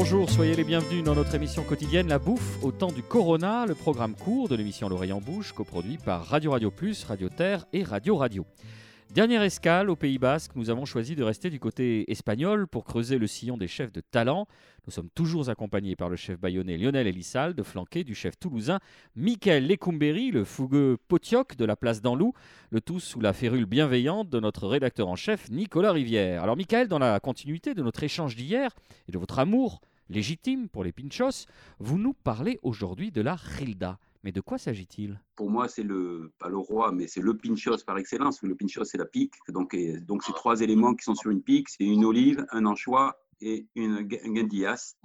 Bonjour, soyez les bienvenus dans notre émission quotidienne La Bouffe au temps du Corona, le programme court de l'émission L'Oreille en Bouche, coproduit par Radio Radio Plus, Radio Terre et Radio Radio. Dernière escale au Pays Basque, nous avons choisi de rester du côté espagnol pour creuser le sillon des chefs de talent. Nous sommes toujours accompagnés par le chef bayonnais Lionel Elissal, flanqué du chef toulousain Michael Lecumberi, le fougueux potioc de la place d'Anlou, le tout sous la férule bienveillante de notre rédacteur en chef Nicolas Rivière. Alors Michael, dans la continuité de notre échange d'hier et de votre amour légitime pour les pinchos, vous nous parlez aujourd'hui de la Rilda. Mais de quoi s'agit-il? Pour moi, c'est le, pas le roi, mais c'est le pinchos par excellence. Le pinchos, c'est la pique. Donc, c'est trois éléments qui sont sur une pique. C'est une olive, un anchois et une, un guindillas.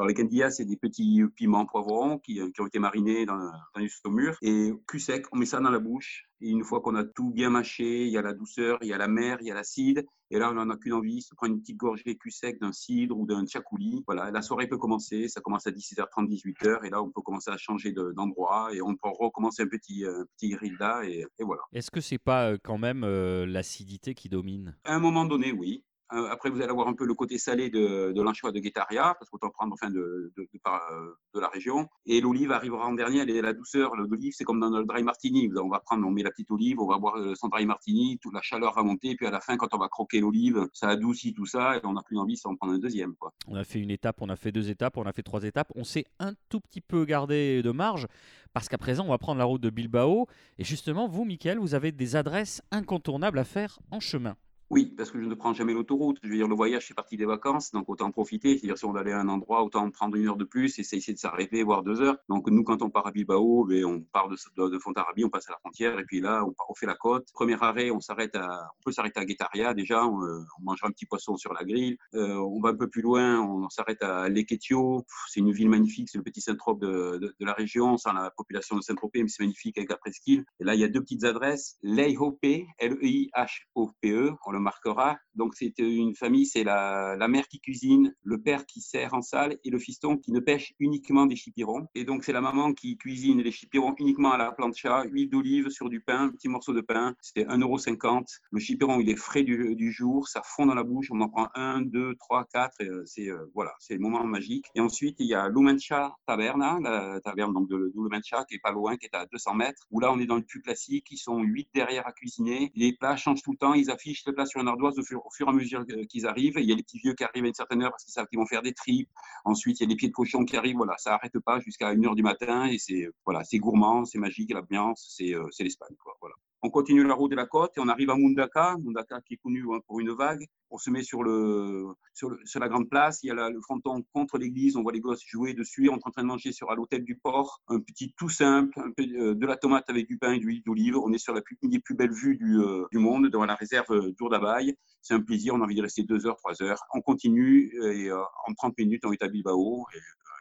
Alors, les guindillas, c'est des petits piments poivrons qui, qui, ont été marinés dans, dans du saumure. Et cul sec, on met ça dans la bouche. Et une fois qu'on a tout bien mâché, il y a la douceur, il y a la mer, il y a l'acide. Et là, on n'en a qu'une envie, se prendre une petite gorgée cul sec d'un cidre ou d'un tchakouli. Voilà, la soirée peut commencer. Ça commence à 17h30, 18h. Et là, on peut commencer à changer d'endroit et on peut recommencer un petit, un petit grill là. Et, et voilà. Est-ce que c'est pas euh, quand même euh, l'acidité qui domine? À un moment donné, oui. Euh, après, vous allez avoir un peu le côté salé de, de l'anchois de Guétaria, parce qu'autant prendre enfin de, de, euh, de, la région. Et l'olive arrivera en dernier, elle est la douceur. L'olive, c'est comme dans le dry martini. On va prendre, on met la petite olive, on va boire son dry martini, toute la chaleur va monter, puis à la fin, quand on va croquer l'olive, ça adoucit tout ça, et on n'a plus envie d'en prendre un deuxième. On a fait une étape, on a fait deux étapes, on a fait trois étapes. On s'est un tout petit peu gardé de marge, parce qu'à présent, on va prendre la route de Bilbao. Et justement, vous, Mickaël, vous avez des adresses incontournables à faire en chemin. Oui, parce que je ne prends jamais l'autoroute. Je veux dire, le voyage fait partie des vacances, donc autant en profiter. C'est-à-dire, si on allait à un endroit, autant prendre une heure de plus et essayer de s'arrêter, voire deux heures. Donc, nous, quand on part à Bilbao, ben, on part de, de, Fontarabie, on passe à la frontière, et puis là, on, on fait la côte. Premier arrêt, on s'arrête à, on peut s'arrêter à Guetaria déjà, on, on, mangera un petit poisson sur la grille. Euh, on va un peu plus loin, on s'arrête à Lequetio. C'est une ville magnifique, c'est le petit Saint-Trope de, de, de, la région, sans la population de Saint-Tropez, mais c'est magnifique avec la presqu'île. Et là, il y a deux petites adresses. Leihope, L-E-I-H-O-P-E, on le marquera. Donc c'est une famille, c'est la, la, mère qui cuisine, le père qui sert en salle et le fiston qui ne pêche uniquement des chipirons. Et donc c'est la maman qui cuisine les chipirons uniquement à la plancha, huile d'olive sur du pain, petit morceau de pain, c'est 1,50€. Le chipiron, il est frais du, du, jour, ça fond dans la bouche, on en prend un, deux, trois, quatre, c'est euh, voilà, c'est le moment magique. Et ensuite il y a Lumencha Taberna, la taverne donc de, de Lumencha qui est pas loin, qui est à 200 mètres, où là on est dans le plus classique, ils sont huit derrière à cuisiner, les plats changent tout le temps, ils affichent les plats sur une ardoise au fur, et à mesure qu'ils arrivent. il y a les petits vieux qui arrivent à une certaine heure parce qu'ils savent qu'ils vont faire des tripes. Ensuite, il y a les pieds de cochon qui arrivent. Voilà, ça n'arrête pas jusqu'à 1h du matin et c'est voilà, gourmand, c'est magique, l'ambiance, c'est euh, l'Espagne. Voilà. On continue la route de la côte et on arrive à Mundaka, Mundaka qui est connu hein, pour une vague. On se met sur, la grande place, il y a le fronton contre l'église, on voit les gosses jouer dessus, on est en train de manger sur à l'hôtel du port, un petit tout simple, euh, de la tomate avec du pain et de l'huile d'olive. On est sur la plus, une des plus belles vues du, euh, monde, devant la réserve euh, d'Ourdabaï. C'est un plaisir, on a envie de rester deux heures, trois heures. On continue et en 30 minutes, on est à Bilbao.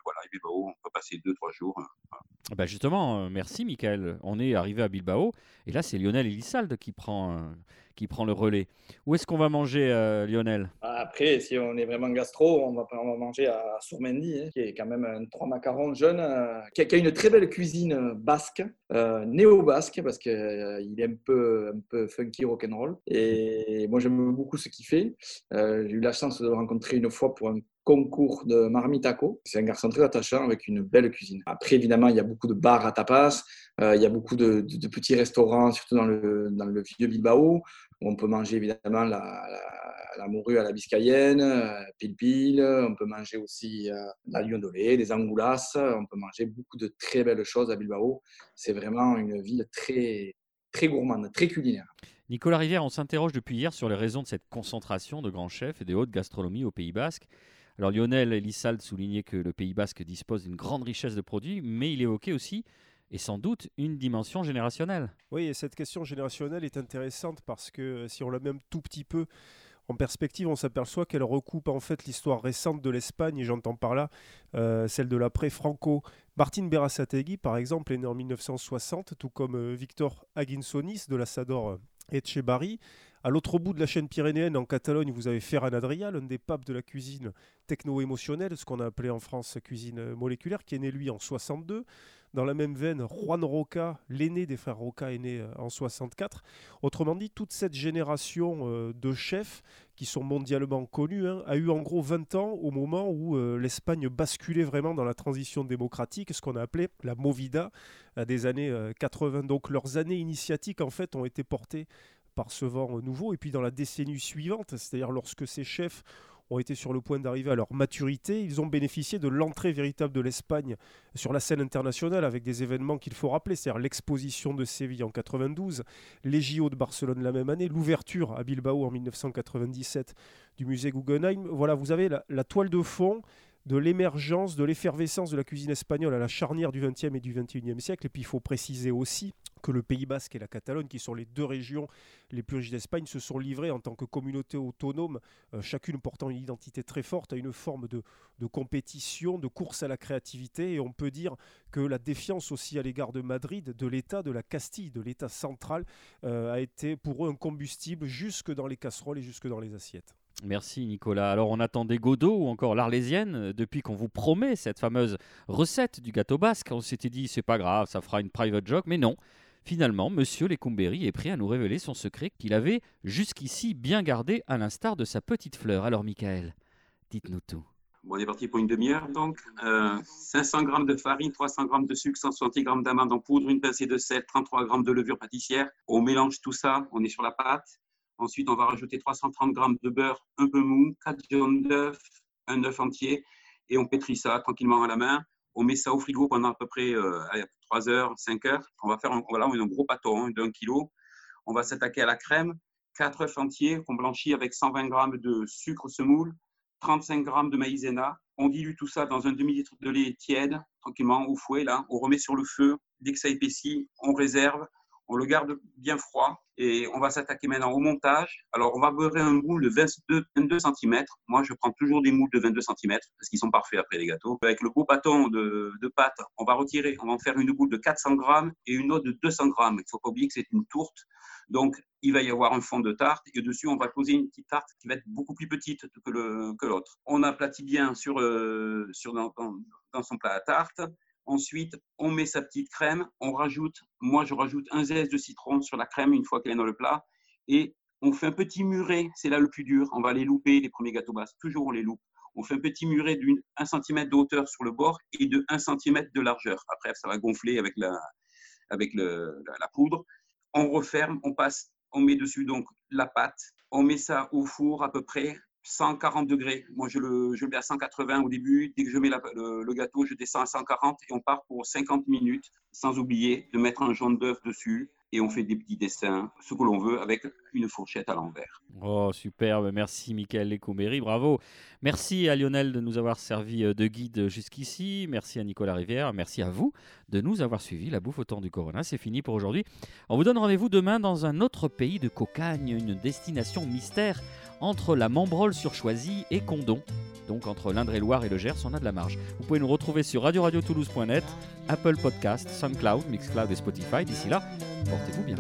Voilà, à Bilbao, on peut passer deux, trois jours. Voilà. Bah justement, euh, merci Michael. On est arrivé à Bilbao et là c'est Lionel Elissalde qui prend, euh, qui prend le relais. Où est-ce qu'on va manger euh, Lionel? Après, si on est vraiment gastro, on va, on va manger à Sourmendi, hein, qui est quand même un trois macarons jeune, euh, qui, a, une très belle cuisine basque, euh, néo-basque, parce qu'il est un peu, un peu funky rock'n'roll. Et moi j'aime beaucoup ce qu'il fait. J'ai eu la chance de le rencontrer une fois pour un concours de Marmitaco. C'est un garçon très attachant avec une belle cuisine. Après, évidemment, il y a beaucoup de bars à tapas, il y a beaucoup de, de, de, petits restaurants, surtout dans le, dans le vieux Bilbao, on peut manger évidemment la, morue à la biscayenne, euh, pile pile, on peut manger aussi euh, la liondolée, des angoulas, on peut manger beaucoup de très belles choses à Bilbao. C'est vraiment une ville très, très gourmande, très culinaire. Nicolas Rivière, on s'interroge depuis hier sur les raisons de cette concentration de grands chefs et de haute gastronomie au Pays Basque. Alors Lionel Elissalde soulignait que le Pays Basque dispose d'une grande richesse de produits, mais il évoquait aussi et sans doute une dimension générationnelle. Oui, et cette question générationnelle est intéressante parce que si on la met un tout petit peu en perspective, on s'aperçoit qu'elle recoupe en fait l'histoire récente de l'Espagne, et j'entends par là euh, celle de l'après-Franco. Martin Berasategui, par exemple, est né en 1960, tout comme euh, Victor Aguinsonis de l'Assador Etchebarri. À l'autre bout de la chaîne pyrénéenne, en Catalogne, vous avez Ferran Adrià, l'un des papes de la cuisine techno-émotionnelle, ce qu'on a appelé en France cuisine moléculaire, qui est né lui en 62. Dans la même veine, Juan Roca, l'aîné des frères Roca, est né en 64. Autrement dit, toute cette génération de chefs qui sont mondialement connus, hein, a eu en gros 20 ans au moment où euh, l'Espagne basculait vraiment dans la transition démocratique, ce qu'on a appelé la Movida des années 80. Donc leurs années initiatiques en fait ont été portées par ce vent nouveau. Et puis dans la décennie suivante, c'est-à-dire lorsque ces chefs ont été sur le point d'arriver à leur maturité. Ils ont bénéficié de l'entrée véritable de l'Espagne sur la scène internationale avec des événements qu'il faut rappeler, c'est-à-dire l'exposition de Séville en 92, les JO de Barcelone la même année, l'ouverture à Bilbao en 1997 du musée Guggenheim. Voilà, vous avez la, toile de fond de l'émergence, de l'effervescence de la cuisine espagnole à la charnière du XXe et du XXIe siècle. Et puis il faut préciser aussi que le Pays basque et la Catalogne, qui sont les deux régions les plus riches d'Espagne, se sont livrés en tant que communauté autonome, euh, chacune portant une identité très forte, à une forme de, compétition, de course à la créativité. Et on peut dire que la défiance aussi à l'égard de Madrid, de l'État, de la Castille, de l'État central, euh, a été pour eux un combustible jusque dans les casseroles et jusque dans les assiettes. Merci Nicolas. Alors on attendait Godot ou encore l'Arlésienne euh, depuis qu'on vous promet cette fameuse recette du gâteau basque. On s'était dit c'est pas grave, ça fera une private joke, mais non. Finalement, Monsieur Lecomberi est prêt à nous révéler son secret qu'il avait jusqu'ici bien gardé à l'instar de sa petite fleur. Alors Michael, dites-nous tout. on est parti pour une demi-heure donc. 500 euh, g de farine, 300 g de sucre, 160 g d'amandes en poudre, une pincée de sel, 33 g de levure pâtissière. On mélange tout ça, on est sur la pâte. Ensuite, on va rajouter 330 g de beurre un peu mou, 4 jaunes d'œufs, un œuf entier et on pétrit ça tranquillement à la main. On met ça au frigo pendant à peu près euh, 3 heures, 5 heures. On va faire un, voilà, un gros pâton hein, d'un kilo. On va s'attaquer à la crème. 4 œufs entiers qu'on blanchit avec 120 g de sucre semoule, 35 g de maïzena. On dilue tout ça dans un demi-litre de lait tiède, tranquillement, au fouet. Là. On remet sur le feu. Dès que ça épaissit, on réserve. On le garde bien froid. Et on va s'attaquer maintenant au montage. Alors, on va beurrer un moule de 22, 22 cm. Moi, je prends toujours des moules de 22 cm parce qu'ils sont parfaits après les gâteaux. Avec le beau bâton de, pâte, on va retirer, on va en faire une boule de 400 grammes et une autre de 200 grammes. Il ne faut pas oublier que c'est une tourte. Donc, il va y avoir un fond de tarte et dessus, on va poser une petite tarte qui va être beaucoup plus petite que l'autre. On aplatit bien sur, euh, dans, son plat à tarte. Ensuite, on met sa petite crème, on rajoute, moi je rajoute un zeste de citron sur la crème une fois qu'elle est dans le plat, et on fait un petit muret, c'est là le plus dur, on va les louper, les premiers gâteaux basses, toujours on les loupe. On fait un petit muret d'une 1 cm de hauteur sur le bord et de 1 cm de largeur. Après, ça va gonfler avec la, avec la poudre. On referme, on passe, on met dessus donc la pâte, on met ça au four à peu près 140 degrés. Moi, je le, je mets à 180 au début. Dès que je mets le, gâteau, je descends à 140 et on part pour 50 minutes, sans oublier de mettre un jaune d'œuf dessus. Et on fait des petits dessins, ce que l'on veut, avec une fourchette à l'envers. Oh, superbe. Merci, Michael Lecomberi. Bravo. Merci à Lionel de nous avoir servi euh, de guide jusqu'ici. Merci à Nicolas Rivière. Merci à vous de nous avoir suivis. La bouffe au temps du Corona, c'est fini pour aujourd'hui. On vous donne rendez-vous demain dans un autre pays de cocagne, une destination mystère entre la Membrole sur Choisy et Condon. Donc entre l'Indre-et-Loire et le Gers, on a de la marge. Vous pouvez nous retrouver sur radio-radio-toulouse.net, Apple Podcast, SoundCloud, Mixcloud et Spotify. D'ici là, portez-vous bien.